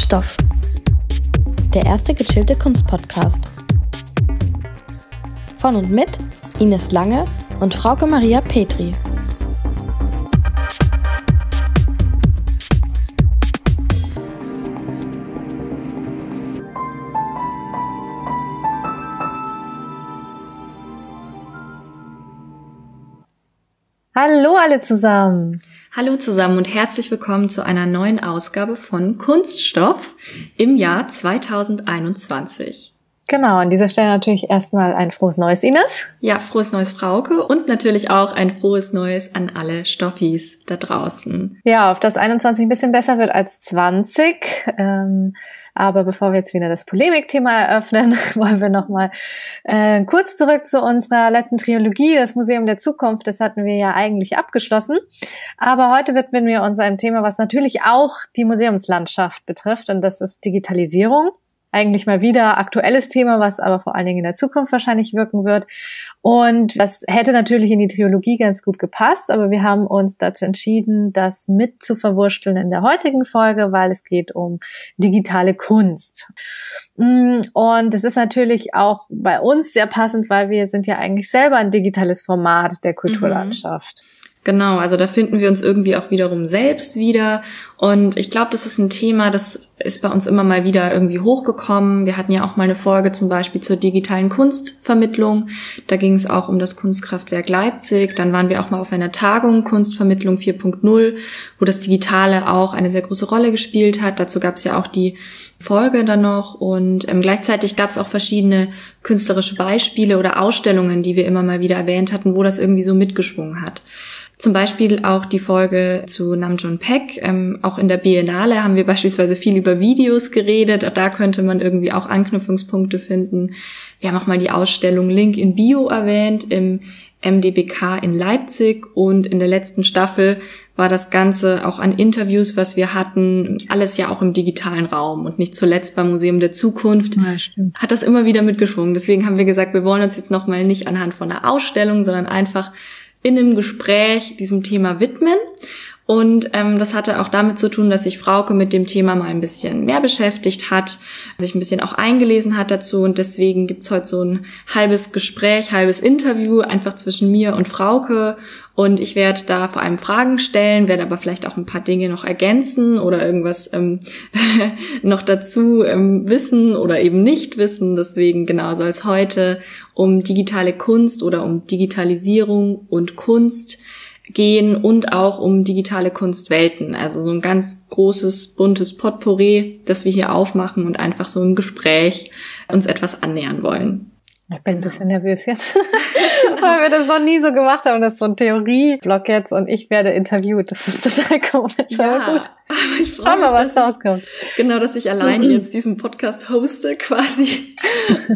Kunststoff. Der erste gechillte Kunstpodcast. Von und mit Ines Lange und Frauke Maria Petri. Hallo alle zusammen. Hallo zusammen und herzlich willkommen zu einer neuen Ausgabe von Kunststoff im Jahr 2021. Genau, an dieser Stelle natürlich erstmal ein frohes Neues, Ines. Ja, frohes Neues, Frauke und natürlich auch ein frohes Neues an alle Stoffis da draußen. Ja, auf das 21 ein bisschen besser wird als 20. Ähm, aber bevor wir jetzt wieder das Polemikthema eröffnen, wollen wir nochmal äh, kurz zurück zu unserer letzten Trilogie, das Museum der Zukunft. Das hatten wir ja eigentlich abgeschlossen. Aber heute widmen wir uns einem Thema, was natürlich auch die Museumslandschaft betrifft, und das ist Digitalisierung eigentlich mal wieder aktuelles Thema, was aber vor allen Dingen in der Zukunft wahrscheinlich wirken wird. Und das hätte natürlich in die Trilogie ganz gut gepasst, aber wir haben uns dazu entschieden, das mit zu verwursteln in der heutigen Folge, weil es geht um digitale Kunst. Mm, und es ist natürlich auch bei uns sehr passend, weil wir sind ja eigentlich selber ein digitales Format der Kulturlandschaft. Mhm. Genau, also da finden wir uns irgendwie auch wiederum selbst wieder. Und ich glaube, das ist ein Thema, das ist bei uns immer mal wieder irgendwie hochgekommen. Wir hatten ja auch mal eine Folge zum Beispiel zur digitalen Kunstvermittlung. Da ging es auch um das Kunstkraftwerk Leipzig. Dann waren wir auch mal auf einer Tagung Kunstvermittlung 4.0, wo das Digitale auch eine sehr große Rolle gespielt hat. Dazu gab es ja auch die Folge dann noch und ähm, gleichzeitig gab es auch verschiedene künstlerische Beispiele oder Ausstellungen, die wir immer mal wieder erwähnt hatten, wo das irgendwie so mitgeschwungen hat. Zum Beispiel auch die Folge zu Namjoon Paek. Ähm, auch in der Biennale haben wir beispielsweise viel über Videos geredet. Da könnte man irgendwie auch Anknüpfungspunkte finden. Wir haben auch mal die Ausstellung Link in Bio erwähnt im MDBK in Leipzig und in der letzten Staffel war das Ganze auch an Interviews, was wir hatten, alles ja auch im digitalen Raum und nicht zuletzt beim Museum der Zukunft ja, hat das immer wieder mitgeschwungen. Deswegen haben wir gesagt, wir wollen uns jetzt nochmal nicht anhand von einer Ausstellung, sondern einfach in einem Gespräch diesem Thema widmen. Und ähm, das hatte auch damit zu tun, dass sich Frauke mit dem Thema mal ein bisschen mehr beschäftigt hat, sich ein bisschen auch eingelesen hat dazu. Und deswegen gibt's heute so ein halbes Gespräch, halbes Interview einfach zwischen mir und Frauke. Und ich werde da vor allem Fragen stellen, werde aber vielleicht auch ein paar Dinge noch ergänzen oder irgendwas ähm, noch dazu ähm, wissen oder eben nicht wissen. Deswegen genau soll es heute um digitale Kunst oder um Digitalisierung und Kunst gehen und auch um digitale Kunstwelten. Also so ein ganz großes, buntes Potpourri, das wir hier aufmachen und einfach so im Gespräch uns etwas annähern wollen. Ich bin ein bisschen nervös jetzt, weil wir das noch nie so gemacht haben. Das ist so ein Theorieblock jetzt und ich werde interviewt. Das ist total komisch, ja, aber gut. Aber ich Schau mal, was da rauskommt. Genau, dass ich allein jetzt diesen Podcast hoste quasi.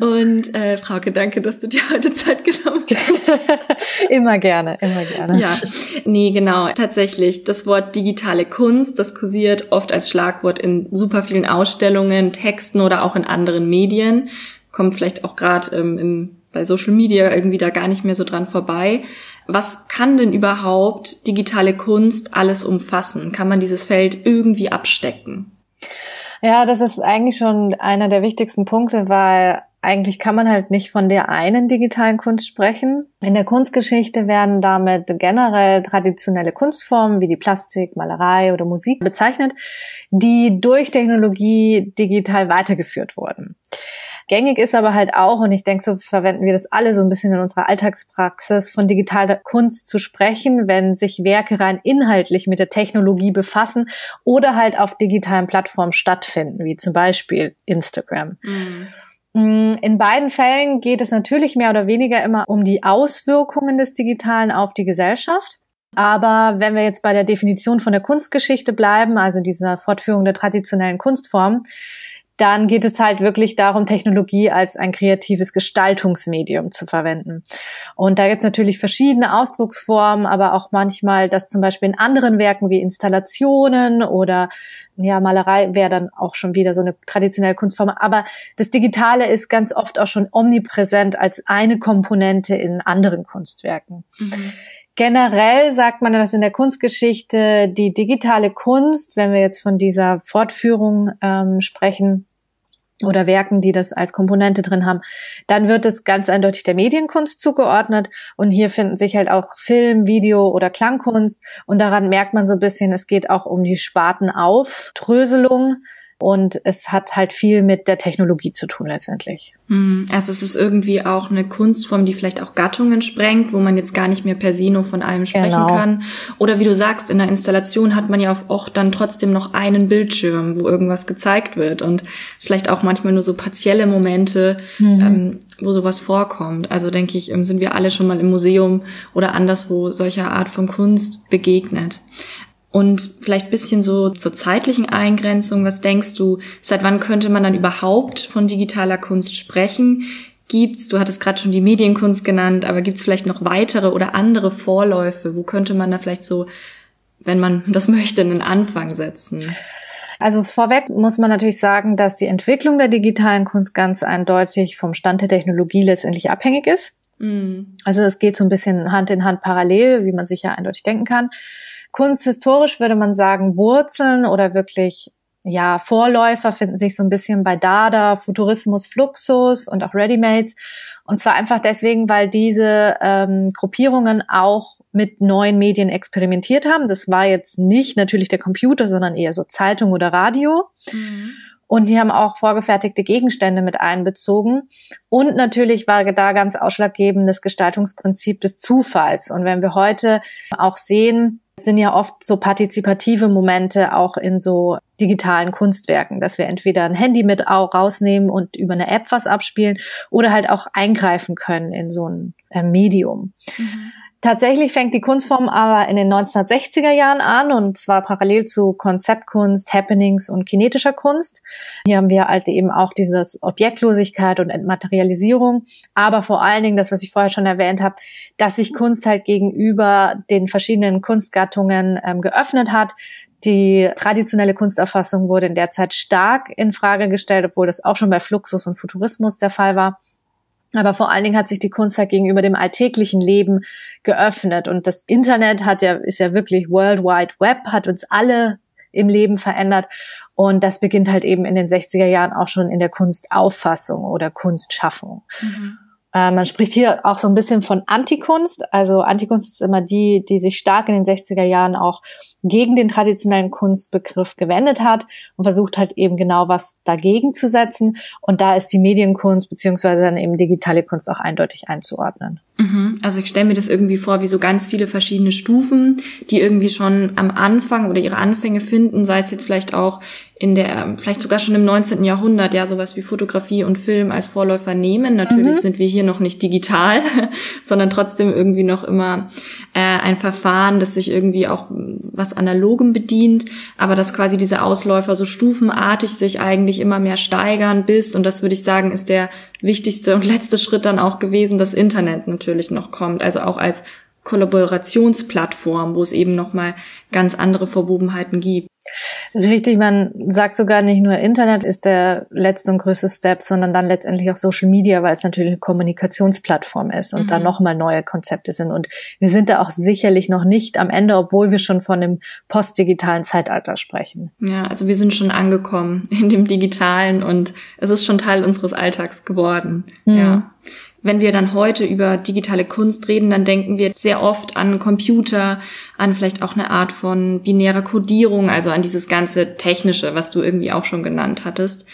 Und äh, Frauke, danke, dass du dir heute Zeit genommen hast. immer gerne, immer gerne. Ja, nee, genau. Tatsächlich, das Wort digitale Kunst, das kursiert oft als Schlagwort in super vielen Ausstellungen, Texten oder auch in anderen Medien kommt vielleicht auch gerade ähm, bei Social Media irgendwie da gar nicht mehr so dran vorbei. Was kann denn überhaupt digitale Kunst alles umfassen? Kann man dieses Feld irgendwie abstecken? Ja, das ist eigentlich schon einer der wichtigsten Punkte, weil eigentlich kann man halt nicht von der einen digitalen Kunst sprechen. In der Kunstgeschichte werden damit generell traditionelle Kunstformen wie die Plastik, Malerei oder Musik bezeichnet, die durch Technologie digital weitergeführt wurden. Gängig ist aber halt auch, und ich denke, so verwenden wir das alle so ein bisschen in unserer Alltagspraxis, von digitaler Kunst zu sprechen, wenn sich Werke rein inhaltlich mit der Technologie befassen oder halt auf digitalen Plattformen stattfinden, wie zum Beispiel Instagram. Mhm. Mm, in beiden Fällen geht es natürlich mehr oder weniger immer um die Auswirkungen des Digitalen auf die Gesellschaft. Aber wenn wir jetzt bei der Definition von der Kunstgeschichte bleiben, also dieser Fortführung der traditionellen Kunstform, dann geht es halt wirklich darum, Technologie als ein kreatives Gestaltungsmedium zu verwenden. Und da gibt es natürlich verschiedene Ausdrucksformen, aber auch manchmal, dass zum Beispiel in anderen Werken wie Installationen oder ja, Malerei wäre dann auch schon wieder so eine traditionelle Kunstform. Aber das Digitale ist ganz oft auch schon omnipräsent als eine Komponente in anderen Kunstwerken. Mhm. Generell sagt man, dass in der Kunstgeschichte die digitale Kunst, wenn wir jetzt von dieser Fortführung ähm, sprechen, oder Werken, die das als Komponente drin haben, dann wird es ganz eindeutig der Medienkunst zugeordnet. Und hier finden sich halt auch Film, Video oder Klangkunst. Und daran merkt man so ein bisschen, es geht auch um die Spartenaufdröselung. Und es hat halt viel mit der Technologie zu tun letztendlich. Hm, also es ist irgendwie auch eine Kunstform, die vielleicht auch Gattungen sprengt, wo man jetzt gar nicht mehr per se nur von allem sprechen genau. kann. Oder wie du sagst, in der Installation hat man ja auch dann trotzdem noch einen Bildschirm, wo irgendwas gezeigt wird und vielleicht auch manchmal nur so partielle Momente, mhm. ähm, wo sowas vorkommt. Also denke ich, ähm, sind wir alle schon mal im Museum oder anderswo solcher Art von Kunst begegnet. Und vielleicht bisschen so zur zeitlichen Eingrenzung. Was denkst du, seit wann könnte man dann überhaupt von digitaler Kunst sprechen? Gibt's, du hattest gerade schon die Medienkunst genannt, aber gibt's vielleicht noch weitere oder andere Vorläufe? Wo könnte man da vielleicht so, wenn man das möchte, einen Anfang setzen? Also vorweg muss man natürlich sagen, dass die Entwicklung der digitalen Kunst ganz eindeutig vom Stand der Technologie letztendlich abhängig ist. Mm. Also es geht so ein bisschen Hand in Hand parallel, wie man sich ja eindeutig denken kann. Kunsthistorisch würde man sagen, Wurzeln oder wirklich ja, Vorläufer finden sich so ein bisschen bei Dada, Futurismus, Fluxus und auch Readymates. Und zwar einfach deswegen, weil diese ähm, Gruppierungen auch mit neuen Medien experimentiert haben. Das war jetzt nicht natürlich der Computer, sondern eher so Zeitung oder Radio. Mhm. Und die haben auch vorgefertigte Gegenstände mit einbezogen. Und natürlich war da ganz ausschlaggebend das Gestaltungsprinzip des Zufalls. Und wenn wir heute auch sehen, sind ja oft so partizipative Momente auch in so digitalen Kunstwerken, dass wir entweder ein Handy mit rausnehmen und über eine App was abspielen oder halt auch eingreifen können in so ein äh, Medium. Mhm. Tatsächlich fängt die Kunstform aber in den 1960er Jahren an und zwar parallel zu Konzeptkunst, Happenings und kinetischer Kunst. Hier haben wir halt eben auch dieses Objektlosigkeit und Entmaterialisierung, aber vor allen Dingen das, was ich vorher schon erwähnt habe, dass sich Kunst halt gegenüber den verschiedenen Kunstgattungen ähm, geöffnet hat. Die traditionelle Kunsterfassung wurde in der Zeit stark in Frage gestellt, obwohl das auch schon bei Fluxus und Futurismus der Fall war. Aber vor allen Dingen hat sich die Kunst halt gegenüber dem alltäglichen Leben geöffnet. Und das Internet hat ja, ist ja wirklich World Wide Web, hat uns alle im Leben verändert. Und das beginnt halt eben in den 60er Jahren auch schon in der Kunstauffassung oder Kunstschaffung. Mhm. Äh, man spricht hier auch so ein bisschen von Antikunst. Also Antikunst ist immer die, die sich stark in den 60er Jahren auch gegen den traditionellen Kunstbegriff gewendet hat und versucht halt eben genau was dagegen zu setzen. Und da ist die Medienkunst beziehungsweise dann eben digitale Kunst auch eindeutig einzuordnen. Mhm. Also ich stelle mir das irgendwie vor, wie so ganz viele verschiedene Stufen, die irgendwie schon am Anfang oder ihre Anfänge finden, sei es jetzt vielleicht auch in der, vielleicht sogar schon im 19. Jahrhundert, ja, sowas wie Fotografie und Film als Vorläufer nehmen. Natürlich mhm. sind wir hier noch nicht digital, sondern trotzdem irgendwie noch immer äh, ein Verfahren, das sich irgendwie auch was Analogem bedient, aber dass quasi diese Ausläufer so stufenartig sich eigentlich immer mehr steigern bis, und das würde ich sagen, ist der wichtigste und letzte Schritt dann auch gewesen, das Internet natürlich noch kommt, also auch als Kollaborationsplattform, wo es eben nochmal ganz andere Verwobenheiten gibt. Richtig, man sagt sogar nicht nur Internet ist der letzte und größte Step, sondern dann letztendlich auch Social Media, weil es natürlich eine Kommunikationsplattform ist und mhm. da nochmal neue Konzepte sind. Und wir sind da auch sicherlich noch nicht am Ende, obwohl wir schon von dem postdigitalen Zeitalter sprechen. Ja, also wir sind schon angekommen in dem digitalen und es ist schon Teil unseres Alltags geworden. Mhm. Ja. Wenn wir dann heute über digitale Kunst reden, dann denken wir sehr oft an Computer, an vielleicht auch eine Art von binärer Codierung, also an dieses ganze Technische, was du irgendwie auch schon genannt hattest.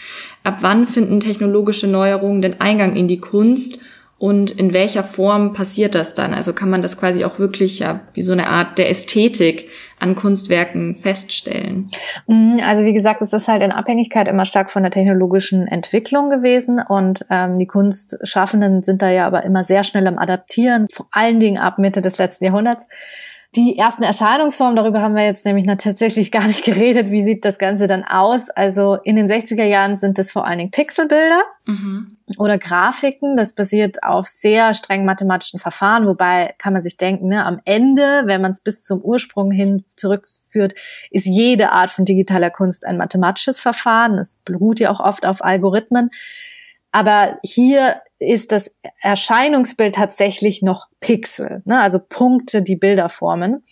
Ab wann finden technologische Neuerungen den Eingang in die Kunst und in welcher Form passiert das dann? Also kann man das quasi auch wirklich ja wie so eine Art der Ästhetik an Kunstwerken feststellen? Mhm, also wie gesagt, es ist halt in Abhängigkeit immer stark von der technologischen Entwicklung gewesen und ähm, die Kunstschaffenden sind da ja aber immer sehr schnell am Adaptieren, vor allen Dingen ab Mitte des letzten Jahrhunderts. Die ersten Erscheinungsformen, darüber haben wir jetzt nämlich tatsächlich gar nicht geredet. Wie sieht das Ganze dann aus? Also in den 60er Jahren sind es vor allen Dingen Pixelbilder mhm. oder Grafiken. Das basiert auf sehr streng mathematischen Verfahren, wobei kann man sich denken, ne, am Ende, wenn man es bis zum Ursprung hin zurückführt, ist jede Art von digitaler Kunst ein mathematisches Verfahren. Es beruht ja auch oft auf Algorithmen. Aber hier ist das Erscheinungsbild tatsächlich noch Pixel, ne? also Punkte, die Bilder formen.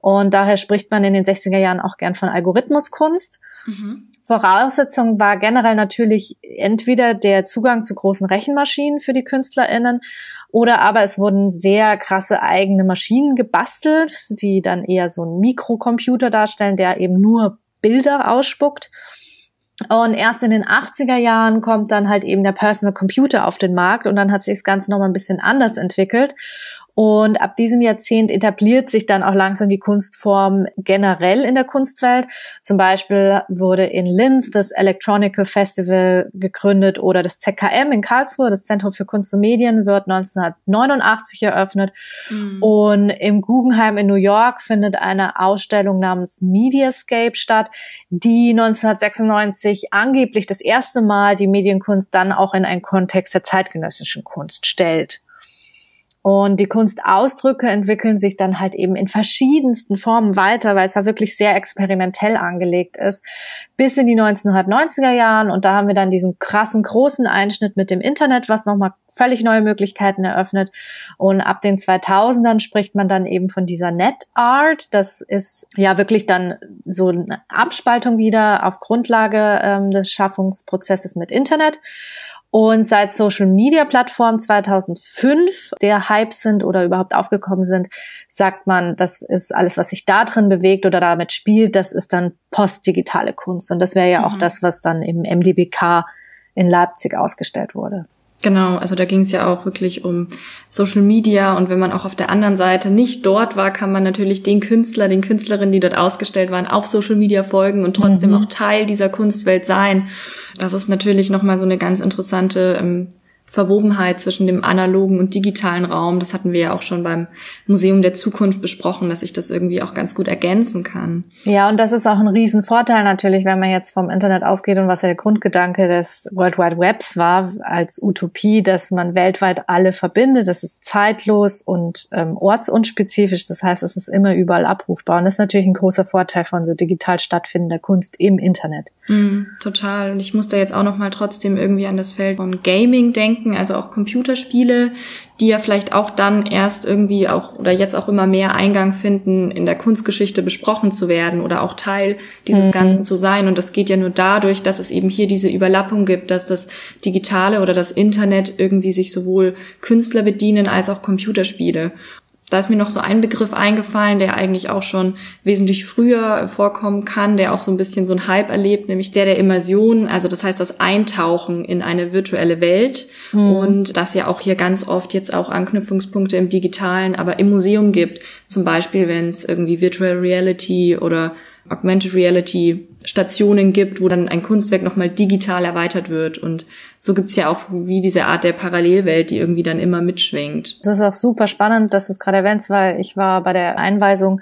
Und daher spricht man in den 60er Jahren auch gern von Algorithmuskunst. Mhm. Voraussetzung war generell natürlich entweder der Zugang zu großen Rechenmaschinen für die KünstlerInnen oder aber es wurden sehr krasse eigene Maschinen gebastelt, die dann eher so einen Mikrocomputer darstellen, der eben nur Bilder ausspuckt. Und erst in den 80er Jahren kommt dann halt eben der Personal Computer auf den Markt und dann hat sich das Ganze nochmal ein bisschen anders entwickelt. Und ab diesem Jahrzehnt etabliert sich dann auch langsam die Kunstform generell in der Kunstwelt. Zum Beispiel wurde in Linz das Electronical Festival gegründet oder das ZKM in Karlsruhe, das Zentrum für Kunst und Medien, wird 1989 eröffnet. Mhm. Und im Guggenheim in New York findet eine Ausstellung namens Mediascape statt, die 1996 angeblich das erste Mal die Medienkunst dann auch in einen Kontext der zeitgenössischen Kunst stellt. Und die Kunstausdrücke entwickeln sich dann halt eben in verschiedensten Formen weiter, weil es da wirklich sehr experimentell angelegt ist, bis in die 1990er Jahren. Und da haben wir dann diesen krassen, großen Einschnitt mit dem Internet, was nochmal völlig neue Möglichkeiten eröffnet. Und ab den 2000ern spricht man dann eben von dieser Net Art. Das ist ja wirklich dann so eine Abspaltung wieder auf Grundlage ähm, des Schaffungsprozesses mit Internet. Und seit Social Media Plattformen 2005 der Hype sind oder überhaupt aufgekommen sind, sagt man, das ist alles, was sich da drin bewegt oder damit spielt, das ist dann postdigitale Kunst. Und das wäre ja mhm. auch das, was dann im MDBK in Leipzig ausgestellt wurde. Genau, also da ging es ja auch wirklich um Social Media und wenn man auch auf der anderen Seite nicht dort war, kann man natürlich den Künstler, den Künstlerinnen, die dort ausgestellt waren, auf Social Media folgen und trotzdem mhm. auch Teil dieser Kunstwelt sein. Das ist natürlich nochmal so eine ganz interessante ähm, Verwobenheit zwischen dem analogen und digitalen Raum. Das hatten wir ja auch schon beim Museum der Zukunft besprochen, dass ich das irgendwie auch ganz gut ergänzen kann. Ja, und das ist auch ein Riesenvorteil natürlich, wenn man jetzt vom Internet ausgeht und was ja der Grundgedanke des World Wide Webs war als Utopie, dass man weltweit alle verbindet. Das ist zeitlos und ähm, ortsunspezifisch. Das heißt, es ist immer überall abrufbar. Und das ist natürlich ein großer Vorteil von so digital stattfindender Kunst im Internet. Mm, total. Und ich muss da jetzt auch noch mal trotzdem irgendwie an das Feld von Gaming denken denken, also auch Computerspiele, die ja vielleicht auch dann erst irgendwie auch oder jetzt auch immer mehr Eingang finden, in der Kunstgeschichte besprochen zu werden oder auch Teil dieses mhm. Ganzen zu sein. Und das geht ja nur dadurch, dass es eben hier diese Überlappung gibt, dass das Digitale oder das Internet irgendwie sich sowohl Künstler bedienen als auch Computerspiele. Da ist mir noch so ein Begriff eingefallen, der eigentlich auch schon wesentlich früher vorkommen kann, der auch so ein bisschen so ein Hype erlebt, nämlich der der Immersion, also das heißt das Eintauchen in eine virtuelle Welt mhm. und das ja auch hier ganz oft jetzt auch Anknüpfungspunkte im Digitalen, aber im Museum gibt. Zum Beispiel, wenn es irgendwie Virtual Reality oder Augmented Reality Stationen gibt, wo dann ein Kunstwerk nochmal digital erweitert wird. Und so gibt's ja auch wie diese Art der Parallelwelt, die irgendwie dann immer mitschwingt. Das ist auch super spannend, dass du es gerade erwähnst, weil ich war bei der Einweisung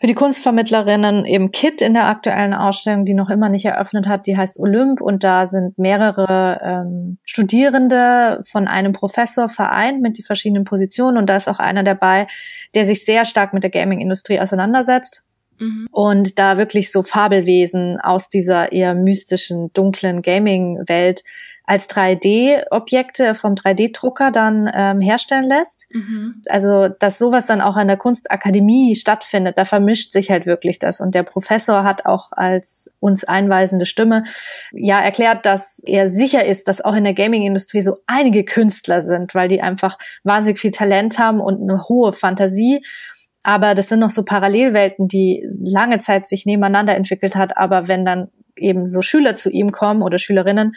für die Kunstvermittlerinnen im KIT in der aktuellen Ausstellung, die noch immer nicht eröffnet hat, die heißt Olymp und da sind mehrere ähm, Studierende von einem Professor vereint mit die verschiedenen Positionen und da ist auch einer dabei, der sich sehr stark mit der Gaming-Industrie auseinandersetzt Mhm. Und da wirklich so Fabelwesen aus dieser eher mystischen, dunklen Gaming-Welt als 3D-Objekte vom 3D-Drucker dann ähm, herstellen lässt. Mhm. Also, dass sowas dann auch an der Kunstakademie stattfindet, da vermischt sich halt wirklich das. Und der Professor hat auch als uns einweisende Stimme ja erklärt, dass er sicher ist, dass auch in der Gaming-Industrie so einige Künstler sind, weil die einfach wahnsinnig viel Talent haben und eine hohe Fantasie aber das sind noch so Parallelwelten, die lange Zeit sich nebeneinander entwickelt hat. Aber wenn dann eben so Schüler zu ihm kommen oder Schülerinnen,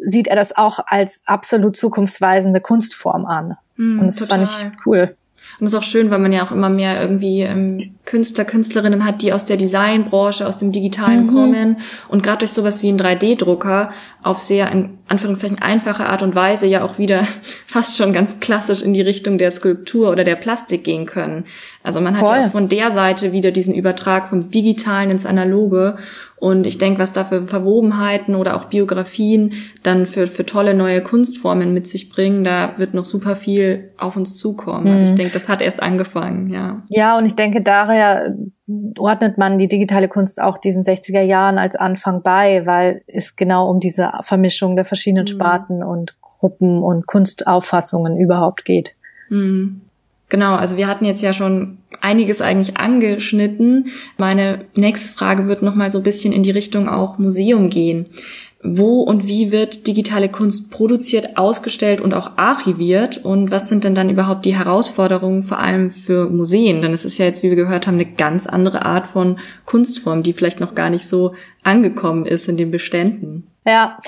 sieht er das auch als absolut zukunftsweisende Kunstform an. Mm, und das total. fand ich cool. Und das ist auch schön, weil man ja auch immer mehr irgendwie ähm, Künstler, Künstlerinnen hat, die aus der Designbranche, aus dem Digitalen mhm. kommen und gerade durch sowas wie ein 3D-Drucker auf sehr, in Anführungszeichen, einfache Art und Weise ja auch wieder fast schon ganz klassisch in die Richtung der Skulptur oder der Plastik gehen können. Also man hat Voll. ja auch von der Seite wieder diesen Übertrag vom Digitalen ins Analoge und ich denke, was da für Verwobenheiten oder auch Biografien dann für, für tolle neue Kunstformen mit sich bringen, da wird noch super viel auf uns zukommen. Also ich mhm. denke, das hat erst angefangen, ja. Ja, und ich denke, daher ordnet man die digitale Kunst auch diesen 60er Jahren als Anfang bei, weil es genau um diese Vermischung der verschiedenen mhm. Sparten und Kunstgruppen und Kunstauffassungen überhaupt geht. Mhm. Genau, also wir hatten jetzt ja schon einiges eigentlich angeschnitten. Meine nächste Frage wird nochmal so ein bisschen in die Richtung auch Museum gehen. Wo und wie wird digitale Kunst produziert, ausgestellt und auch archiviert? Und was sind denn dann überhaupt die Herausforderungen, vor allem für Museen? Denn es ist ja jetzt, wie wir gehört haben, eine ganz andere Art von Kunstform, die vielleicht noch gar nicht so angekommen ist in den Beständen. Ja,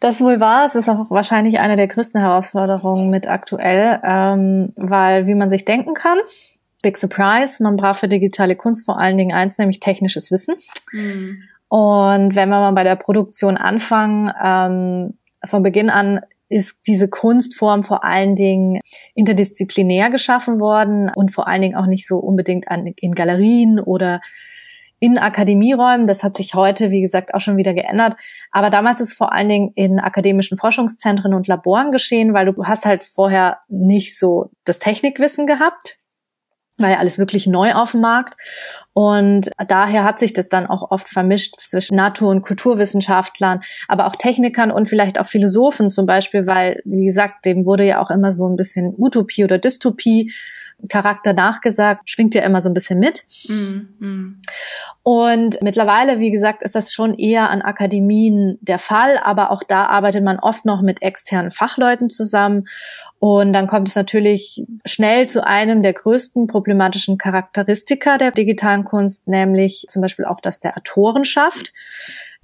das wohl wahr. Es ist auch wahrscheinlich eine der größten Herausforderungen mit aktuell, ähm, weil wie man sich denken kann, Big Surprise, man braucht für digitale Kunst vor allen Dingen eins, nämlich technisches Wissen. Mhm. Und wenn wir mal bei der Produktion anfangen, ähm, von Beginn an ist diese Kunstform vor allen Dingen interdisziplinär geschaffen worden und vor allen Dingen auch nicht so unbedingt an, in Galerien oder in Akademieräumen. Das hat sich heute, wie gesagt, auch schon wieder geändert. Aber damals ist es vor allen Dingen in akademischen Forschungszentren und Laboren geschehen, weil du hast halt vorher nicht so das Technikwissen gehabt war ja alles wirklich neu auf dem Markt. Und daher hat sich das dann auch oft vermischt zwischen Natur- und Kulturwissenschaftlern, aber auch Technikern und vielleicht auch Philosophen zum Beispiel, weil, wie gesagt, dem wurde ja auch immer so ein bisschen Utopie oder Dystopie Charakter nachgesagt, schwingt ja immer so ein bisschen mit. Mm, Und mittlerweile, wie gesagt, ist das schon eher an Akademien der Fall, aber auch da arbeitet man oft noch mit externen Fachleuten zusammen. Und dann kommt es natürlich schnell zu einem der größten problematischen Charakteristika der digitalen Kunst, nämlich zum Beispiel auch das der Autorenschaft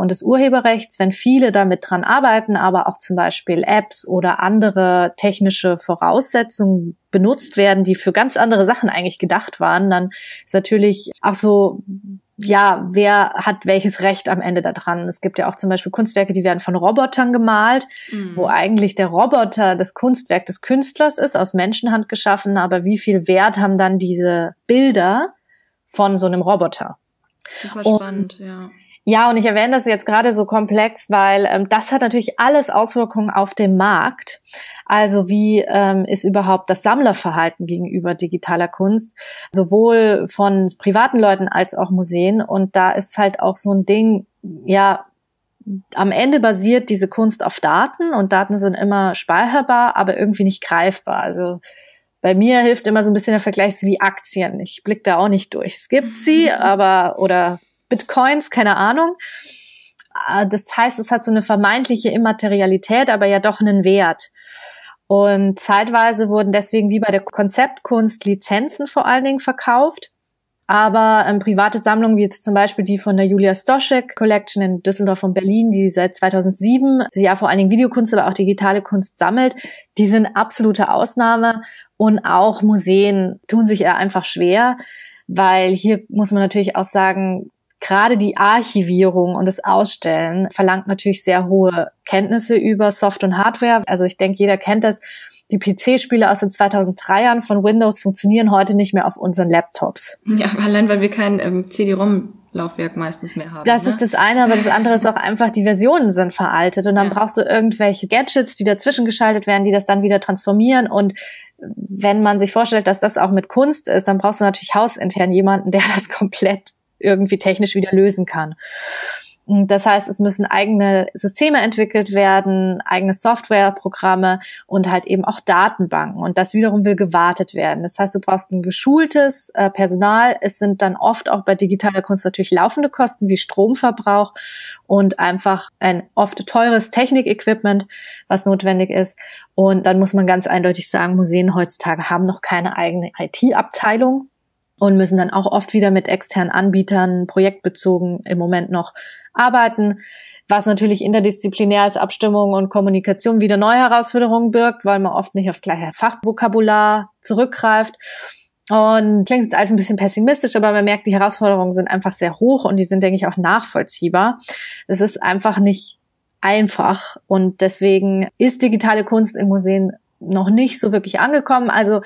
und des Urheberrechts, wenn viele damit dran arbeiten, aber auch zum Beispiel Apps oder andere technische Voraussetzungen benutzt werden, die für ganz andere Sachen eigentlich gedacht waren, dann ist natürlich auch so ja, wer hat welches Recht am Ende da dran? Es gibt ja auch zum Beispiel Kunstwerke, die werden von Robotern gemalt, mhm. wo eigentlich der Roboter das Kunstwerk des Künstlers ist, aus Menschenhand geschaffen, aber wie viel Wert haben dann diese Bilder von so einem Roboter? Super spannend, Und, ja. Ja, und ich erwähne das jetzt gerade so komplex, weil ähm, das hat natürlich alles Auswirkungen auf den Markt. Also wie ähm, ist überhaupt das Sammlerverhalten gegenüber digitaler Kunst, sowohl von privaten Leuten als auch Museen. Und da ist halt auch so ein Ding, ja, am Ende basiert diese Kunst auf Daten und Daten sind immer speicherbar, aber irgendwie nicht greifbar. Also bei mir hilft immer so ein bisschen der Vergleich wie Aktien. Ich blick da auch nicht durch. Es gibt sie, aber oder Bitcoins, keine Ahnung. Ah, das heißt, es hat so eine vermeintliche Immaterialität, aber ja doch einen Wert. Und zeitweise wurden deswegen wie bei der Konzeptkunst Lizenzen vor allen Dingen verkauft. Aber ähm, private Sammlungen, wie jetzt zum Beispiel die von der Julia Stoschek Collection in Düsseldorf und Berlin, die seit 2007, die ja vor allen Dingen Videokunst, aber auch digitale Kunst sammelt, die sind absolute Ausnahme. Und auch Museen tun sich eher einfach schwer, weil hier muss man natürlich auch sagen, gerade die Archivierung und das Ausstellen verlangt natürlich sehr hohe Kenntnisse über Soft- und Hardware. Also ich denke, jeder kennt das. Die PC-Spiele aus den 2003ern von Windows funktionieren heute nicht mehr auf unseren Laptops. Ja, allein weil wir kein ähm, CD-ROM Laufwerk meistens mehr haben. Das ne? ist das eine, aber das andere ist auch einfach, die Versionen sind veraltet und dann ja. brauchst du irgendwelche Gadgets, die dazwischen geschaltet werden, die das dann wieder transformieren und wenn man sich vorstellt, dass das auch mit Kunst ist, dann brauchst du natürlich hausintern jemanden, der das komplett irgendwie technisch wieder lösen kann. Das heißt, es müssen eigene Systeme entwickelt werden, eigene Softwareprogramme und halt eben auch Datenbanken. Und das wiederum will gewartet werden. Das heißt, du brauchst ein geschultes äh, Personal. Es sind dann oft auch bei digitaler Kunst natürlich laufende Kosten wie Stromverbrauch und einfach ein oft teures Technikequipment, was notwendig ist. Und dann muss man ganz eindeutig sagen, Museen heutzutage haben noch keine eigene IT-Abteilung und müssen dann auch oft wieder mit externen Anbietern projektbezogen im Moment noch arbeiten, was natürlich interdisziplinär als Abstimmung und Kommunikation wieder neue Herausforderungen birgt, weil man oft nicht aufs gleiche Fachvokabular zurückgreift. Und klingt jetzt alles ein bisschen pessimistisch, aber man merkt, die Herausforderungen sind einfach sehr hoch und die sind, denke ich, auch nachvollziehbar. Es ist einfach nicht einfach und deswegen ist digitale Kunst in Museen noch nicht so wirklich angekommen. Also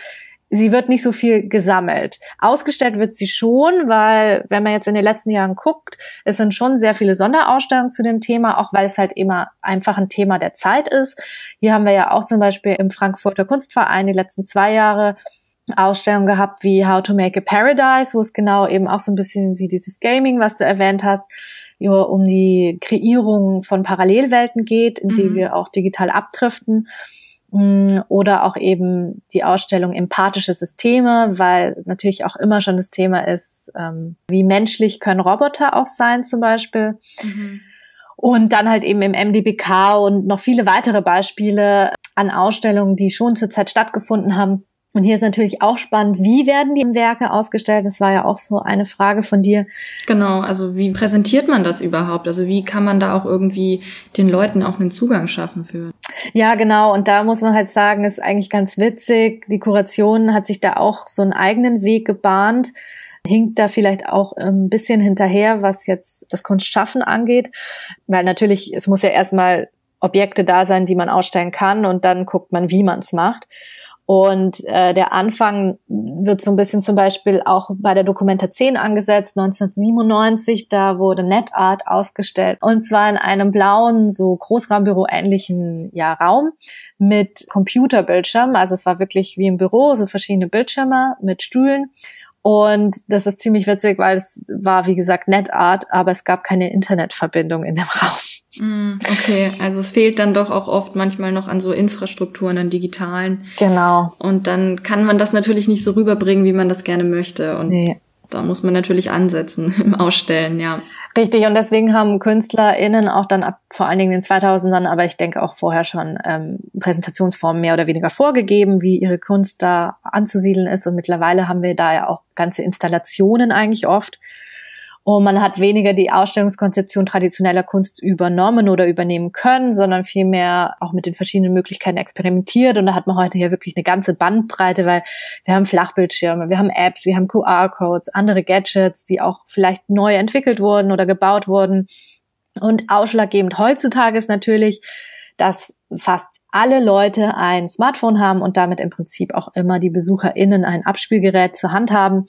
sie wird nicht so viel gesammelt. Ausgestellt wird sie schon, weil wenn man jetzt in den letzten Jahren guckt, es sind schon sehr viele Sonderausstellungen zu dem Thema, auch weil es halt immer einfach ein Thema der Zeit ist. Hier haben wir ja auch zum Beispiel im Frankfurter Kunstverein die letzten zwei Jahre Ausstellungen gehabt wie How to Make a Paradise, wo es genau eben auch so ein bisschen wie dieses Gaming, was du erwähnt hast, um die Kreierung von Parallelwelten geht, in die mhm. wir auch digital abdriften. Mm, oder auch eben die Ausstellung Empathische Systeme, weil natürlich auch immer schon das Thema ist, ähm, wie menschlich können Roboter auch sein zum Beispiel. Mhm. Und dann halt eben im MDBK und noch viele weitere Beispiele an Ausstellungen, die schon zurzeit stattgefunden haben. Und hier ist natürlich auch spannend, wie werden die Werke ausgestellt? Das war ja auch so eine Frage von dir. Genau, also wie präsentiert man das überhaupt? Also wie kann man da auch irgendwie den Leuten auch einen Zugang schaffen für? Ja, genau. Und da muss man halt sagen, ist eigentlich ganz witzig. Die Kuration hat sich da auch so einen eigenen Weg gebahnt hinkt da vielleicht auch ein bisschen hinterher, was jetzt das Kunstschaffen angeht, weil natürlich, es muss ja erstmal Objekte da sein, die man ausstellen kann und dann guckt man, wie man es macht. Und äh, der Anfang wird so ein bisschen zum Beispiel auch bei der Dokumenta 10 angesetzt, 1997, da wurde NetArt ausgestellt. Und zwar in einem blauen, so Großraumbüro ähnlichen ja, Raum mit Computerbildschirm. Also es war wirklich wie im Büro, so verschiedene Bildschirme mit Stühlen. Und das ist ziemlich witzig, weil es war, wie gesagt, NetArt, aber es gab keine Internetverbindung in dem Raum. Mm, okay, also es fehlt dann doch auch oft manchmal noch an so Infrastrukturen, an digitalen. Genau. Und dann kann man das natürlich nicht so rüberbringen, wie man das gerne möchte. Und nee. da muss man natürlich ansetzen im Ausstellen, ja. Richtig, und deswegen haben KünstlerInnen auch dann ab vor allen Dingen in den 2000ern, aber ich denke auch vorher schon, ähm, Präsentationsformen mehr oder weniger vorgegeben, wie ihre Kunst da anzusiedeln ist. Und mittlerweile haben wir da ja auch ganze Installationen eigentlich oft und man hat weniger die Ausstellungskonzeption traditioneller Kunst übernommen oder übernehmen können, sondern vielmehr auch mit den verschiedenen Möglichkeiten experimentiert. Und da hat man heute hier wirklich eine ganze Bandbreite, weil wir haben Flachbildschirme, wir haben Apps, wir haben QR-Codes, andere Gadgets, die auch vielleicht neu entwickelt wurden oder gebaut wurden. Und ausschlaggebend heutzutage ist natürlich, dass fast alle Leute ein Smartphone haben und damit im Prinzip auch immer die BesucherInnen ein Abspielgerät zur Hand haben.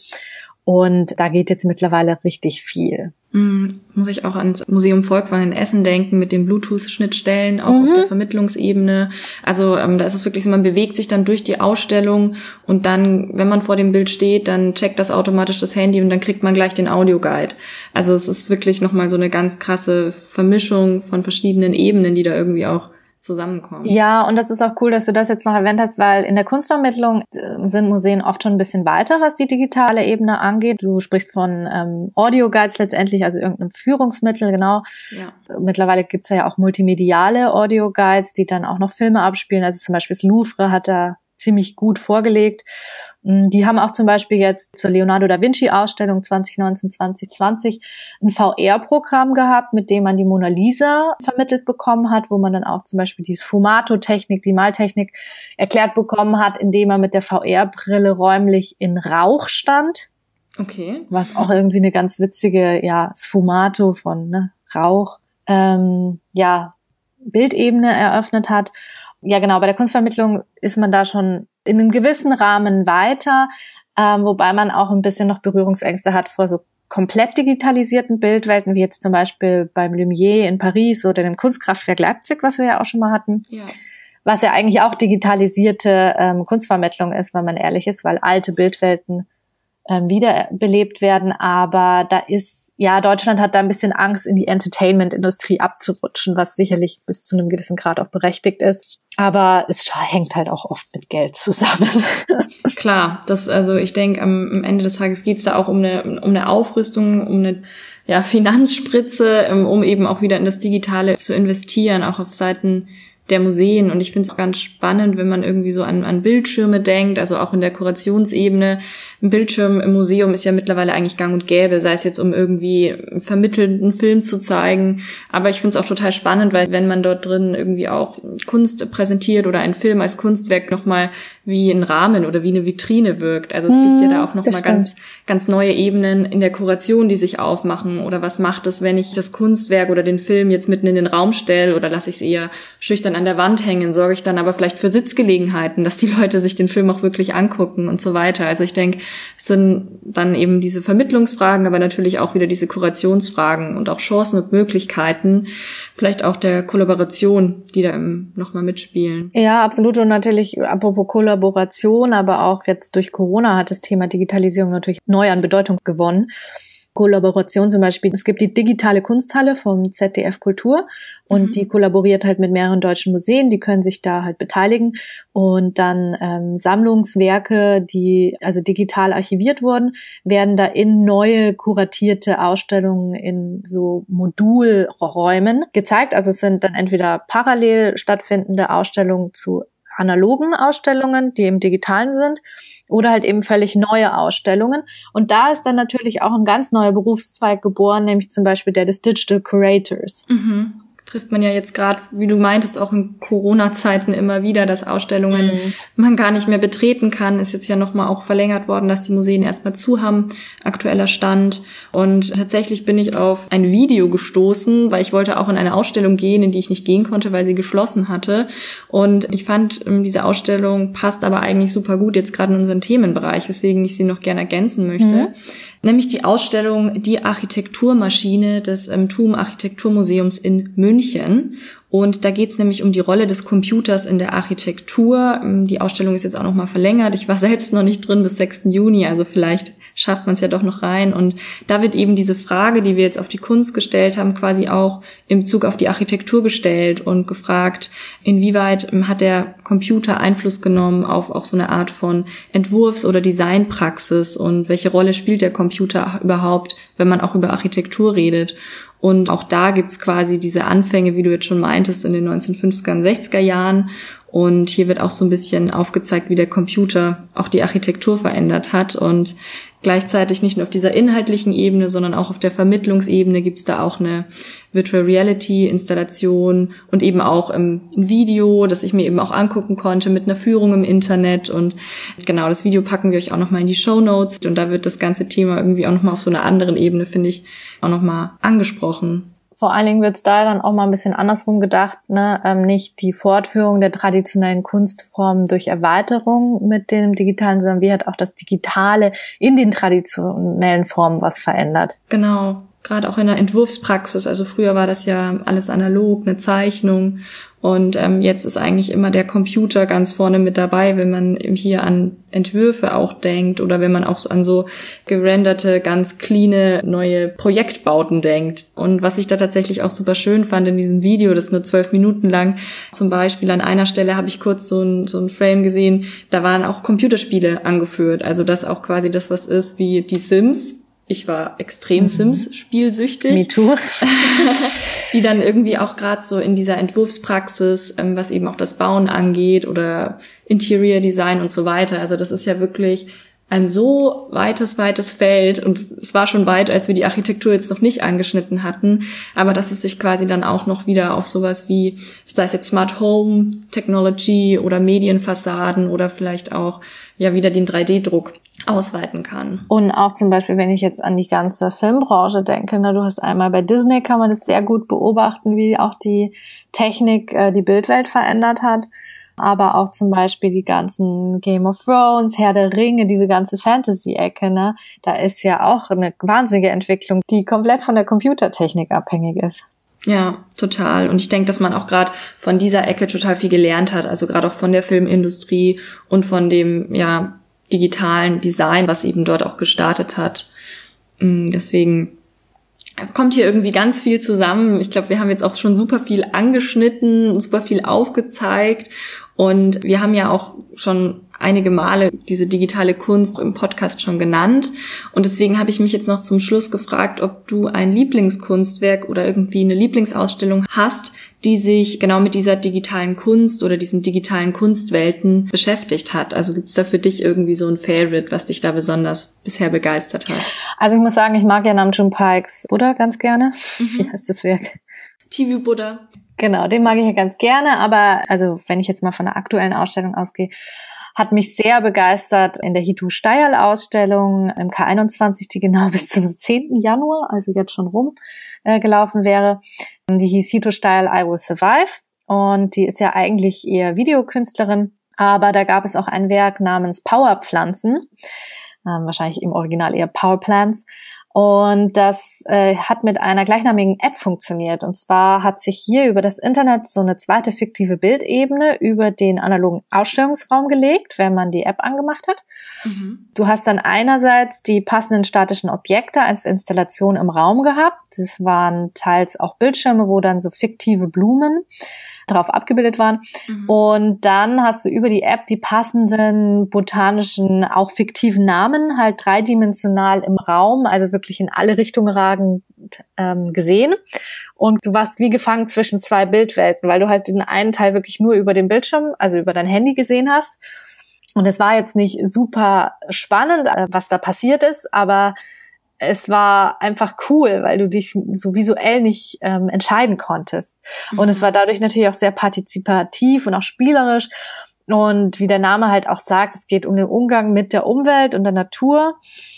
Und da geht jetzt mittlerweile richtig viel. Mm, muss ich auch ans Museum Volkwang in Essen denken mit den Bluetooth-Schnittstellen, auch mhm. auf der Vermittlungsebene. Also ähm, da ist es wirklich so, man bewegt sich dann durch die Ausstellung und dann, wenn man vor dem Bild steht, dann checkt das automatisch das Handy und dann kriegt man gleich den Audioguide. Also es ist wirklich nochmal so eine ganz krasse Vermischung von verschiedenen Ebenen, die da irgendwie auch zusammenkommen. Ja, und das ist auch cool, dass du das jetzt noch erwähnt hast, weil in der Kunstvermittlung äh, sind Museen oft schon ein bisschen weiter, was die digitale Ebene angeht. Du sprichst von ähm, Audio-Guides letztendlich, also irgendeinem Führungsmittel, genau. Ja. Mittlerweile gibt's ja auch multimediale Audio-Guides, die dann auch noch Filme abspielen. Also zum Beispiel das Louvre hat da ziemlich gut vorgelegt. Mm, die haben auch zum Beispiel jetzt zur Leonardo da Vinci Ausstellung 2019, 2020 ein VR-Programm gehabt, mit dem man die Mona Lisa vermittelt bekommen hat, wo man dann auch zum Beispiel die Sfumato-Technik, die Maltechnik erklärt bekommen hat, indem man mit der VR-Brille räumlich in Rauch stand. Okay. Was auch irgendwie eine ganz witzige, ja, Sfumato von ne, Rauch, ähm, ja, Bildebene eröffnet hat ja genau, bei der Kunstvermittlung ist man da schon in einem gewissen Rahmen weiter, ähm, wobei man auch ein bisschen noch Berührungsängste hat vor so komplett digitalisierten Bildwelten, wie jetzt zum Beispiel beim Lumière in Paris oder dem Kunstkraftwerk Leipzig, was wir ja auch schon mal hatten. Ja. Was ja eigentlich auch digitalisierte ähm, Kunstvermittlung ist, wenn man ehrlich ist, weil alte Bildwelten ähm, wiederbelebt werden. Aber da ist, ja, Deutschland hat da ein bisschen Angst, in die Entertainment-Industrie abzurutschen, was sicherlich bis zu einem gewissen Grad auch berechtigt ist. Aber es hängt halt auch oft mit Geld zusammen. Klar, das, also ich denke, am, Ende des Tages geht's da auch um eine, um eine Aufrüstung, um eine ja, Finanzspritze, ähm, um eben auch wieder in das Digitale zu investieren, auch auf Seiten der Museen. Und ich finde es auch ganz spannend, wenn man irgendwie so an, an Bildschirme denkt, also auch in der Kurationsebene. Ein Bildschirm im Museum ist ja mittlerweile eigentlich gang und gäbe, sei es jetzt um irgendwie vermittelnden Film zu zeigen. Aber ich finde es auch total spannend, weil wenn man dort drin irgendwie auch Kunst präsentiert oder einen Film als Kunstwerk nochmal wie ein Rahmen oder wie eine Vitrine wirkt. Also es gibt ja da hm, auch nochmal ganz, ganz neue Ebenen in der Kuration, die sich aufmachen. Oder was macht es, wenn ich das Kunstwerk oder den Film jetzt mitten in den Raum stelle oder lasse ich es eher schüchtern an der Wand hängen? Sorge ich dann aber vielleicht für Sitzgelegenheiten, dass die Leute sich den Film auch wirklich angucken und so weiter. Also ich denke, es sind dann eben diese Vermittlungsfragen, aber natürlich auch wieder diese Kurationsfragen und auch Chancen und Möglichkeiten, vielleicht auch der Kollaboration, die da nochmal mitspielen. Ja, absolut. Und natürlich, apropos Kollaboration, aber auch jetzt durch Corona hat das Thema Digitalisierung natürlich neu an Bedeutung gewonnen. Kollaboration zum Beispiel. Es gibt die digitale Kunsthalle vom ZDF Kultur und mhm. die kollaboriert halt mit mehreren deutschen Museen, die können sich da halt beteiligen und dann ähm, Sammlungswerke, die also digital archiviert wurden, werden da in neue kuratierte Ausstellungen in so Modulräumen gezeigt. Also es sind dann entweder parallel stattfindende Ausstellungen zu analogen Ausstellungen, die im digitalen sind, oder halt eben völlig neue Ausstellungen. Und da ist dann natürlich auch ein ganz neuer Berufszweig geboren, nämlich zum Beispiel der des Digital Curators. Mhm trifft man ja jetzt gerade, wie du meintest, auch in Corona-Zeiten immer wieder, dass Ausstellungen mhm. man gar nicht mehr betreten kann. Ist jetzt ja nochmal auch verlängert worden, dass die Museen erstmal zu haben, aktueller Stand. Und tatsächlich bin ich auf ein Video gestoßen, weil ich wollte auch in eine Ausstellung gehen, in die ich nicht gehen konnte, weil sie geschlossen hatte. Und ich fand, ähm, diese Ausstellung passt aber eigentlich super gut jetzt gerade in unseren Themenbereich, weswegen ich sie noch gerne ergänzen möchte. Mhm nämlich die Ausstellung Die Architekturmaschine des ähm, TUM Architekturmuseums in München. Und da geht es nämlich um die Rolle des Computers in der Architektur. Ähm, die Ausstellung ist jetzt auch noch mal verlängert. Ich war selbst noch nicht drin bis 6. Juni, also vielleicht schafft man es ja doch noch rein. Und da wird eben diese Frage, die wir jetzt auf die Kunst gestellt haben, quasi auch im Bezug auf die Architektur gestellt und gefragt, inwieweit hat der Computer Einfluss genommen auf auch so eine Art von Entwurfs- oder Designpraxis und welche Rolle spielt der Computer überhaupt, wenn man auch über Architektur redet. Und auch da gibt's quasi diese Anfänge, wie du jetzt schon meintest, in den 1950er und 60er Jahren. Und hier wird auch so ein bisschen aufgezeigt, wie der Computer auch die Architektur verändert hat. Und gleichzeitig nicht nur auf dieser inhaltlichen Ebene, sondern auch auf der Vermittlungsebene gibt es da auch eine Virtual Reality Installation und eben auch im Video, das ich mir eben auch angucken konnte mit einer Führung im Internet und genau das Video packen wir euch auch noch mal in die Show Notes und da wird das ganze Thema irgendwie auch noch mal auf so einer anderen Ebene finde ich auch noch mal angesprochen. Vor allen Dingen wird es da dann auch mal ein bisschen andersrum gedacht, ne? Ähm, nicht die Fortführung der traditionellen Kunstformen durch Erweiterung mit dem Digitalen, sondern wie hat auch das Digitale in den traditionellen Formen was verändert. Genau, gerade auch in der Entwurfspraxis. Also früher war das ja alles analog, eine Zeichnung und ähm, jetzt ist eigentlich immer der Computer ganz vorne mit dabei, wenn man hier an Entwürfe auch denkt oder wenn man auch so an so gerenderte, ganz cleane neue Projektbauten denkt. Und was ich da tatsächlich auch super schön fand in diesem Video, das nur zwölf Minuten lang, zum Beispiel an einer Stelle habe ich kurz so ein, so ein Frame gesehen, da waren auch Computerspiele angeführt. Also das auch quasi das, was ist wie die Sims, ich war extrem mhm. Sims spielsüchtig. Me too. die dann irgendwie auch gerade so in dieser Entwurfspraxis, ähm, was eben auch das Bauen angeht oder Interior Design und so weiter. Also das ist ja wirklich ein so weites, weites Feld und es war schon weit, als wir die Architektur jetzt noch nicht angeschnitten hatten, aber dass es sich quasi dann auch noch wieder auf sowas wie, sei es jetzt Smart Home Technology oder Medienfassaden oder vielleicht auch ja wieder den 3D-Druck ausweiten kann. Und auch zum Beispiel, wenn ich jetzt an die ganze Filmbranche denke, ne, du hast einmal bei Disney kann man es sehr gut beobachten, wie auch die Technik äh, die Bildwelt verändert hat. Aber auch zum Beispiel die ganzen Game of Thrones, Herr der Ringe, diese ganze Fantasy-Ecke, ne, da ist ja auch eine wahnsinnige Entwicklung, die komplett von der Computertechnik abhängig ist. Ja, total. Und ich denke, dass man auch gerade von dieser Ecke total viel gelernt hat. Also gerade auch von der Filmindustrie und von dem, ja, digitalen Design, was eben dort auch gestartet hat. Mm, deswegen kommt hier irgendwie ganz viel zusammen. Ich glaube, wir haben jetzt auch schon super viel angeschnitten, super viel aufgezeigt und wir haben ja auch schon einige Male diese digitale Kunst im Podcast schon genannt. Und deswegen habe ich mich jetzt noch zum Schluss gefragt, ob du ein Lieblingskunstwerk oder irgendwie eine Lieblingsausstellung hast, die sich genau mit dieser digitalen Kunst oder diesen digitalen Kunstwelten beschäftigt hat. Also gibt es da für dich irgendwie so ein Favorite, was dich da besonders bisher begeistert hat? Also ich muss sagen, ich mag ja Namjoon Pikes Buddha ganz gerne. Mhm. Wie heißt das Werk? TV Buddha. Genau, den mag ich ja ganz gerne, aber also wenn ich jetzt mal von der aktuellen Ausstellung ausgehe, hat mich sehr begeistert in der Hitu Steierl Ausstellung im K21, die genau bis zum 10. Januar, also jetzt schon rum, äh, gelaufen wäre. Die hieß Hitu Steierl I Will Survive und die ist ja eigentlich eher Videokünstlerin, aber da gab es auch ein Werk namens Powerpflanzen, ähm, wahrscheinlich im Original eher Power Plants Und das äh, hat mit einer gleichnamigen App funktioniert. Und zwar hat sich hier über das Internet so eine zweite fiktive Bildebene über den analogen Ausstellungsraum gelegt, wenn man die App angemacht hat. Mhm. Du hast dann einerseits die passenden statischen Objekte als Installation im Raum gehabt. Das waren teils auch Bildschirme, wo dann so fiktive Blumen drauf abgebildet waren. Mhm. Und dann hast du über die App die passenden botanischen, auch fiktiven Namen halt dreidimensional im Raum, also wirklich in alle Richtungen ragend ähm, gesehen. Und du warst wie gefangen zwischen zwei Bildwelten, weil du halt den einen Teil wirklich nur über den Bildschirm, also über dein Handy gesehen hast. Und es war jetzt nicht super spannend, äh, was da passiert ist, aber es war einfach cool, weil du dich so visuell nicht ähm, entscheiden konntest. Mhm. Und es mhm. war dadurch natürlich auch sehr partizipativ und auch spielerisch. Und wie der Name halt auch sagt, es geht um den Umgang mit der Umwelt und der Natur,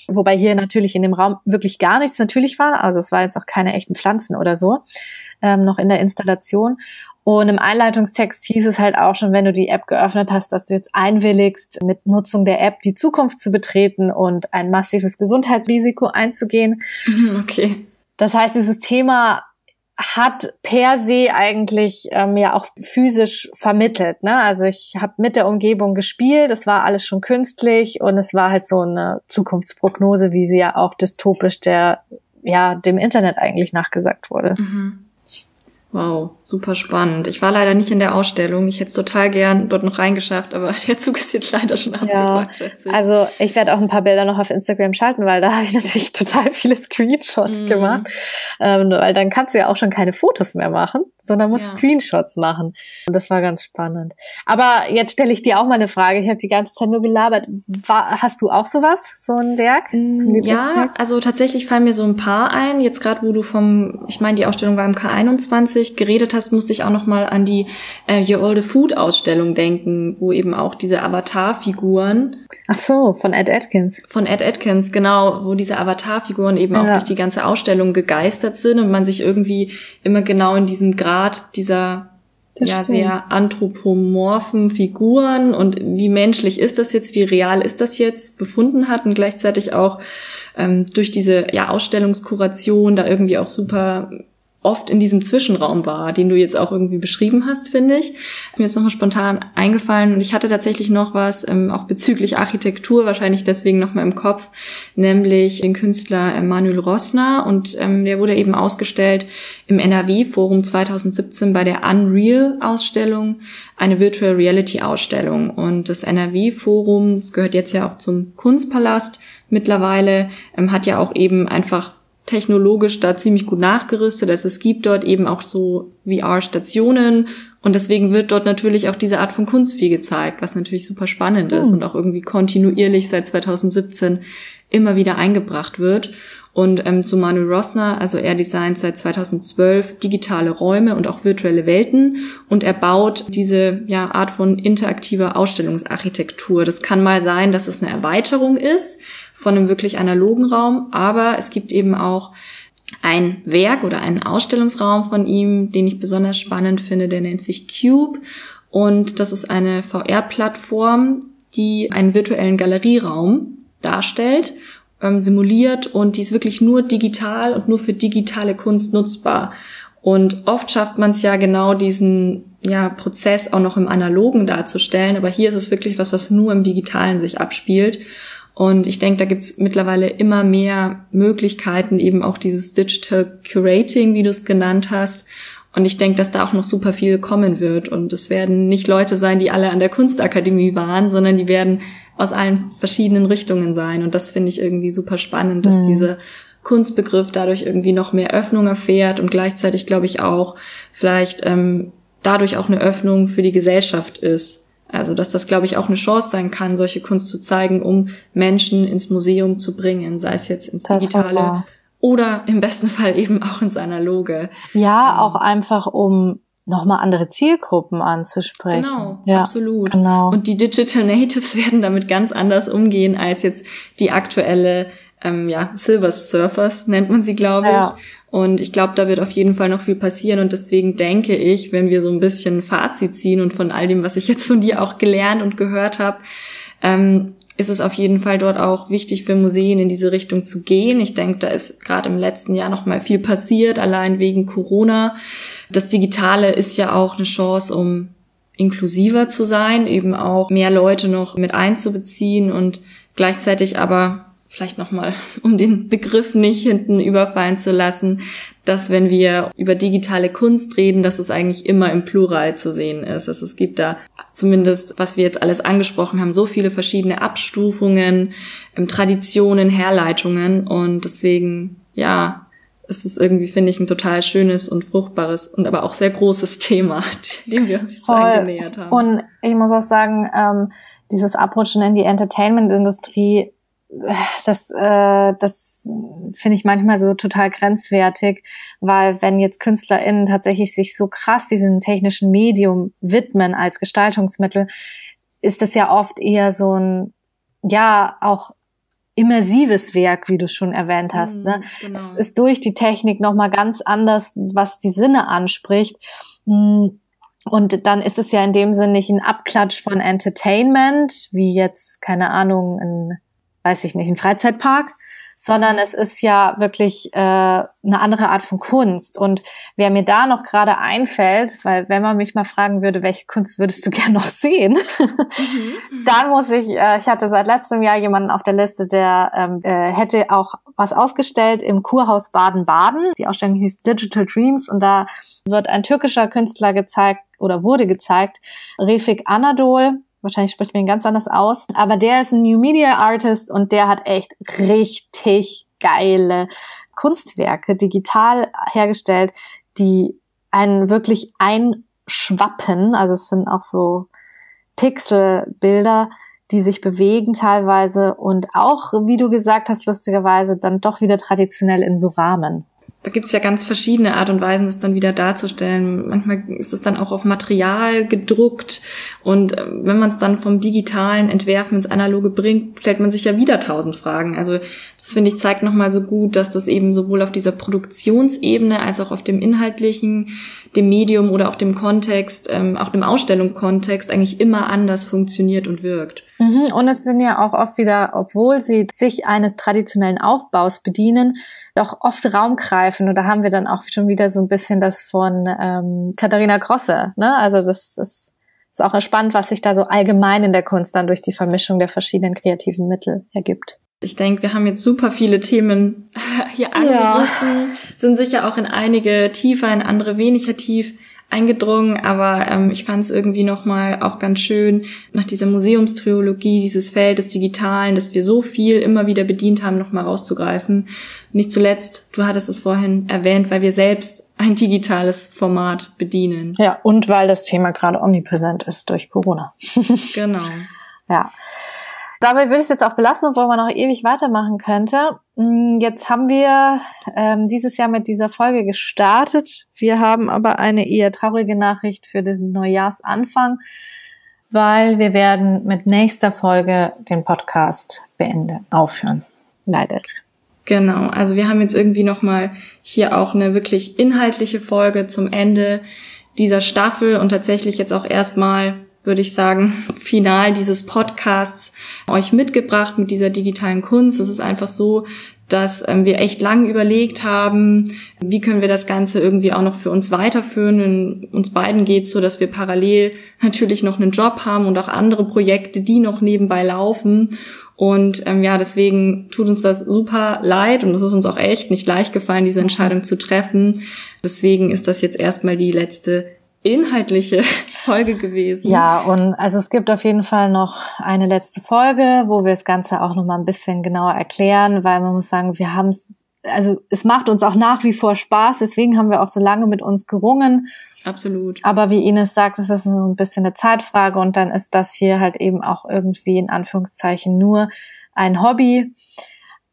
wobei hier natürlich in dem Raum wirklich gar nichts natürlich war. Also es war jetzt auch keine echten Pflanzen oder so ähm, noch in der Installation. Und im Einleitungstext hieß es halt auch schon, wenn du die App geöffnet hast, dass du jetzt einwilligst, mit Nutzung der App die Zukunft zu betreten und ein massives Gesundheitsrisiko einzugehen. Mhm, okay. Das heißt, dieses Thema hat per se eigentlich ähm, ja auch physisch vermittelt. Ne? Also ich habe mit der Umgebung gespielt, es war alles schon künstlich und es war halt so eine Zukunftsprognose, wie sie ja auch dystopisch der ja dem Internet eigentlich nachgesagt wurde. Mhm. Wow, super spannend. Ich war leider nicht in der Ausstellung. Ich hätte es total gern dort noch reingeschafft, aber der Zug ist jetzt leider schon abgefahren. Ja, also ich werde auch ein paar Bilder noch auf Instagram schalten, weil da habe ich natürlich total viele Screenshots mm. gemacht. Ähm, weil dann kannst du ja auch schon keine Fotos mehr machen, sondern musst ja. Screenshots machen. Und das war ganz spannend. Aber jetzt stelle ich dir auch mal eine Frage. Ich habe die ganze Zeit nur gelabert. War, hast du auch sowas, so ein Werk? Zum mm, ja, also tatsächlich fallen mir so ein paar ein. Jetzt gerade, wo du vom, ich meine, die Ausstellung war im K21 20 geredet hast, musste ich auch noch mal an die äh, Your Older Food Ausstellung denken, wo eben auch diese Avatar-Figuren. Ach so, von Ed Atkins. Von Ed Atkins, genau, wo diese Avatar-Figuren eben ja. auch durch die ganze Ausstellung gegeistert sind und man sich irgendwie immer genau in diesem Grad dieser das ja, stimmt. sehr anthropomorphen Figuren und wie menschlich ist das jetzt, wie real ist das jetzt befunden hat und gleichzeitig auch ähm, durch diese ja, Ausstellungskuration da irgendwie auch super oft in diesem Zwischenraum war, den du jetzt auch irgendwie beschrieben hast, finde ich. Mir jetzt nochmal spontan eingefallen und ich hatte tatsächlich noch was, ähm, auch bezüglich Architektur, wahrscheinlich deswegen nochmal im Kopf, nämlich den Künstler Emanuel Rossner und ähm, der wurde eben ausgestellt im NRW-Forum 2017 bei der Unreal-Ausstellung, eine Virtual Reality-Ausstellung und das NRW-Forum, das gehört jetzt ja auch zum Kunstpalast mittlerweile, ähm, hat ja auch eben einfach technologisch da ziemlich gut nachgerüstet. Also es gibt dort eben auch so VR-Stationen und deswegen wird dort natürlich auch diese Art von Kunst viel gezeigt, was natürlich super spannend ist hm. und auch irgendwie kontinuierlich seit 2017 immer wieder eingebracht wird. Und ähm, zu Manuel Rossner, also er designt seit 2012 digitale Räume und auch virtuelle Welten und er baut diese ja, Art von interaktiver Ausstellungsarchitektur. Das kann mal sein, dass es eine Erweiterung ist von einem wirklich analogen Raum, aber es gibt eben auch ein Werk oder einen Ausstellungsraum von ihm, den ich besonders spannend finde, der nennt sich Cube und das ist eine VR-Plattform, die einen virtuellen Galerieraum darstellt, ähm, simuliert und die ist wirklich nur digital und nur für digitale Kunst nutzbar. Und oft schafft man es ja genau diesen ja, Prozess auch noch im Analogen darzustellen, aber hier ist es wirklich was, was nur im Digitalen sich abspielt. Und ich denke, da gibt's mittlerweile immer mehr Möglichkeiten, eben auch dieses Digital Curating, wie du es genannt hast. Und ich denke, dass da auch noch super viel kommen wird. Und es werden nicht Leute sein, die alle an der Kunstakademie waren, sondern die werden aus allen verschiedenen Richtungen sein. Und das finde ich irgendwie super spannend, dass mhm. dieser Kunstbegriff dadurch irgendwie noch mehr Öffnung erfährt und gleichzeitig, glaube ich, auch vielleicht ähm, dadurch auch eine Öffnung für die Gesellschaft ist also, dass das, glaube ich, auch eine Chance sein kann, solche Kunst zu zeigen, um Menschen ins Museum zu bringen, sei es jetzt ins das Digitale oder im besten Fall eben auch ins Analoge. Ja, ähm, auch einfach, um nochmal andere Zielgruppen anzusprechen. Genau, ja, absolut. Genau. Und die Digital Natives werden damit ganz anders umgehen als jetzt die aktuelle ähm, ja, Silver Surfers nennt man sie, glaube ich. Ja. Und ich glaube, da wird auf jeden Fall noch viel passieren. Und deswegen denke ich, wenn wir so ein bisschen Fazit ziehen und von all dem, was ich jetzt von dir auch gelernt und gehört habe, ähm, ist es auf jeden Fall dort auch wichtig für Museen in diese Richtung zu gehen. Ich denke, da ist gerade im letzten Jahr noch mal viel passiert, allein wegen Corona. Das Digitale ist ja auch eine Chance, um inklusiver zu sein, eben auch mehr Leute noch mit einzubeziehen und gleichzeitig aber vielleicht nochmal, um den Begriff nicht hinten überfallen zu lassen, dass wenn wir über digitale Kunst reden, dass es eigentlich immer im Plural zu sehen ist. Also es gibt da zumindest, was wir jetzt alles angesprochen haben, so viele verschiedene Abstufungen, ähm, Traditionen, Herleitungen und deswegen, ja, ist es irgendwie, finde ich, ein total schönes und fruchtbares und aber auch sehr großes Thema, dem wir uns jetzt angenähert haben. Und ich muss auch sagen, ähm, dieses Abrutschen in die Entertainment-Industrie das, äh, das finde ich manchmal so total grenzwertig, weil wenn jetzt KünstlerInnen tatsächlich sich so krass diesem technischen Medium widmen als Gestaltungsmittel, ist das ja oft eher so ein, ja, auch immersives Werk, wie du schon erwähnt hast. Ne? Mm, genau. Es ist durch die Technik nochmal ganz anders, was die Sinne anspricht. Mm, und dann ist es ja in dem Sinne nicht ein Abklatsch von Entertainment, wie jetzt, keine Ahnung, ein weiß ich nicht, ein Freizeitpark, sondern es ist ja wirklich äh, eine andere Art von Kunst. Und wer mir da noch gerade einfällt, weil wenn man mich mal fragen würde, welche Kunst würdest du gern noch sehen, mhm. dann muss ich, äh, ich hatte seit letztem Jahr jemanden auf der Liste, der ähm, äh, hätte auch was ausgestellt im Kurhaus Baden-Baden. Die Ausstellung hieß Digital Dreams und da wird ein türkischer Künstler gezeigt oder wurde gezeigt, Refik Anadol wahrscheinlich spricht man ihn ganz anders aus, aber der ist ein New Media Artist und der hat echt richtig geile Kunstwerke digital hergestellt, die einen wirklich einschwappen, also es sind auch so Pixelbilder, die sich bewegen teilweise und auch, wie du gesagt hast, lustigerweise dann doch wieder traditionell in so Rahmen da gibt's ja ganz verschiedene Art und Weisen, das dann wieder darzustellen. Manchmal ist es dann auch auf Material gedruckt und äh, wenn man es dann vom digitalen Entwerfen ins Analoge bringt, stellt man sich ja wieder tausend Fragen. Also das finde ich zeigt nochmal so gut, dass das eben sowohl auf dieser Produktionsebene als auch auf dem inhaltlichen, dem Medium oder auch dem Kontext, ähm, auch dem Ausstellungskontext eigentlich immer anders funktioniert und wirkt. Mhm, und es sind ja auch oft wieder, obwohl sie sich eines traditionellen Aufbaus bedienen, doch oft Raum greifen. Und da haben wir dann auch schon wieder so ein bisschen das von ähm, Katharina Grosse. Ne? Also das ist, ist auch spannend, was sich da so allgemein in der Kunst dann durch die Vermischung der verschiedenen kreativen Mittel ergibt. Ich denke, wir haben jetzt super viele Themen hier angerissen, ja. sind sicher auch in einige tiefer, in andere weniger tief eingedrungen, aber ähm, ich fand es irgendwie nochmal auch ganz schön, nach dieser Museumstriologie, dieses Feld des Digitalen, dass wir so viel immer wieder bedient haben, nochmal rauszugreifen. Nicht zuletzt, du hattest es vorhin erwähnt, weil wir selbst ein digitales Format bedienen. Ja, und weil das Thema gerade omnipräsent ist durch Corona. genau. Ja. Dabei würde ich es jetzt auch belassen, obwohl man noch ewig weitermachen könnte. Mm, jetzt haben wir ähm, dieses Jahr mit dieser Folge gestartet. Wir haben aber eine eher traurige Nachricht für diesen Neujahrsanfang, weil wir werden mit nächster Folge den Podcast beenden, aufhören. Leider. Genau, also wir haben jetzt irgendwie nochmal hier auch eine wirklich inhaltliche Folge zum Ende dieser Staffel und tatsächlich jetzt auch erstmal würde ich sagen, final dieses Podcasts euch mitgebracht mit dieser digitalen Kunst. Es ist einfach so, dass ähm, wir echt lang überlegt haben, wie können wir das Ganze irgendwie auch noch für uns weiterführen. In uns beiden geht so, dass wir parallel natürlich noch einen Job haben und auch andere Projekte, die noch nebenbei laufen. Und ähm, ja, deswegen tut uns das super leid und es ist uns auch echt nicht leicht gefallen, diese Entscheidung zu treffen. Deswegen ist das jetzt erstmal die letzte inhaltliche Folge gewesen. Ja, und also es gibt auf jeden Fall noch eine letzte Folge, wo wir das Ganze auch noch mal ein bisschen genauer erklären, weil man muss sagen, wir haben es, also es macht uns auch nach wie vor Spaß, deswegen haben wir auch so lange mit uns gerungen. Absolut. Aber wie Ines sagt, es ist so ein bisschen eine Zeitfrage und dann ist das hier halt eben auch irgendwie in Anführungszeichen nur ein Hobby.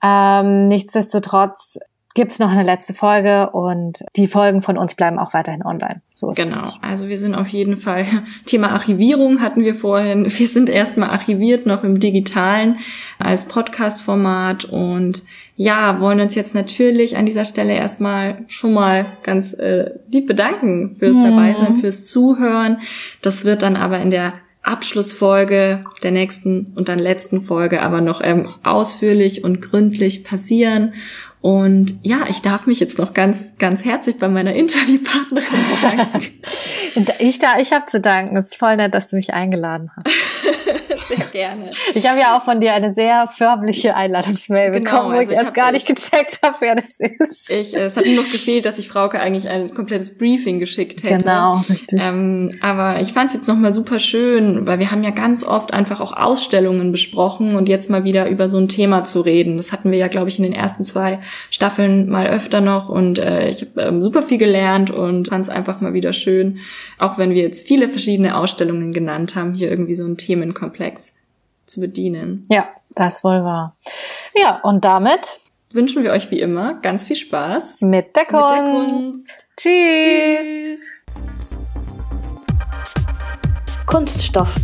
Ähm, nichtsdestotrotz gibt's noch eine letzte Folge und die Folgen von uns bleiben auch weiterhin online. So ist genau. Also wir sind auf jeden Fall Thema Archivierung hatten wir vorhin. Wir sind erstmal archiviert noch im digitalen als Podcast-Format und ja, wollen uns jetzt natürlich an dieser Stelle erstmal schon mal ganz äh, lieb bedanken fürs mhm. Dabeisein, fürs Zuhören. Das wird dann aber in der Abschlussfolge der nächsten und dann letzten Folge aber noch ähm, ausführlich und gründlich passieren. Und ja, ich darf mich jetzt noch ganz, ganz herzlich bei meiner Interviewpartnerin bedanken. ich da, ich habe zu danken. Es ist voll nett, dass du mich eingeladen hast. Sehr gerne. Ich habe ja auch von dir eine sehr förmliche Einladungsmail genau, bekommen, wo also ich erst gar nicht gecheckt habe, wer das ist. Ich, äh, es hat nur noch gefehlt, dass ich Frauke eigentlich ein komplettes Briefing geschickt hätte. Genau, richtig. Ähm, aber ich fand es jetzt nochmal super schön, weil wir haben ja ganz oft einfach auch Ausstellungen besprochen und jetzt mal wieder über so ein Thema zu reden. Das hatten wir ja, glaube ich, in den ersten zwei Staffeln mal öfter noch und äh, ich habe ähm, super viel gelernt und fand es einfach mal wieder schön, auch wenn wir jetzt viele verschiedene Ausstellungen genannt haben, hier irgendwie so ein Themenkomplex zu bedienen. Ja, das wohl wahr. Ja, und damit wünschen wir euch wie immer ganz viel Spaß mit der Kunst. Mit der Kunst. Tschüss. Tschüss. Kunststoff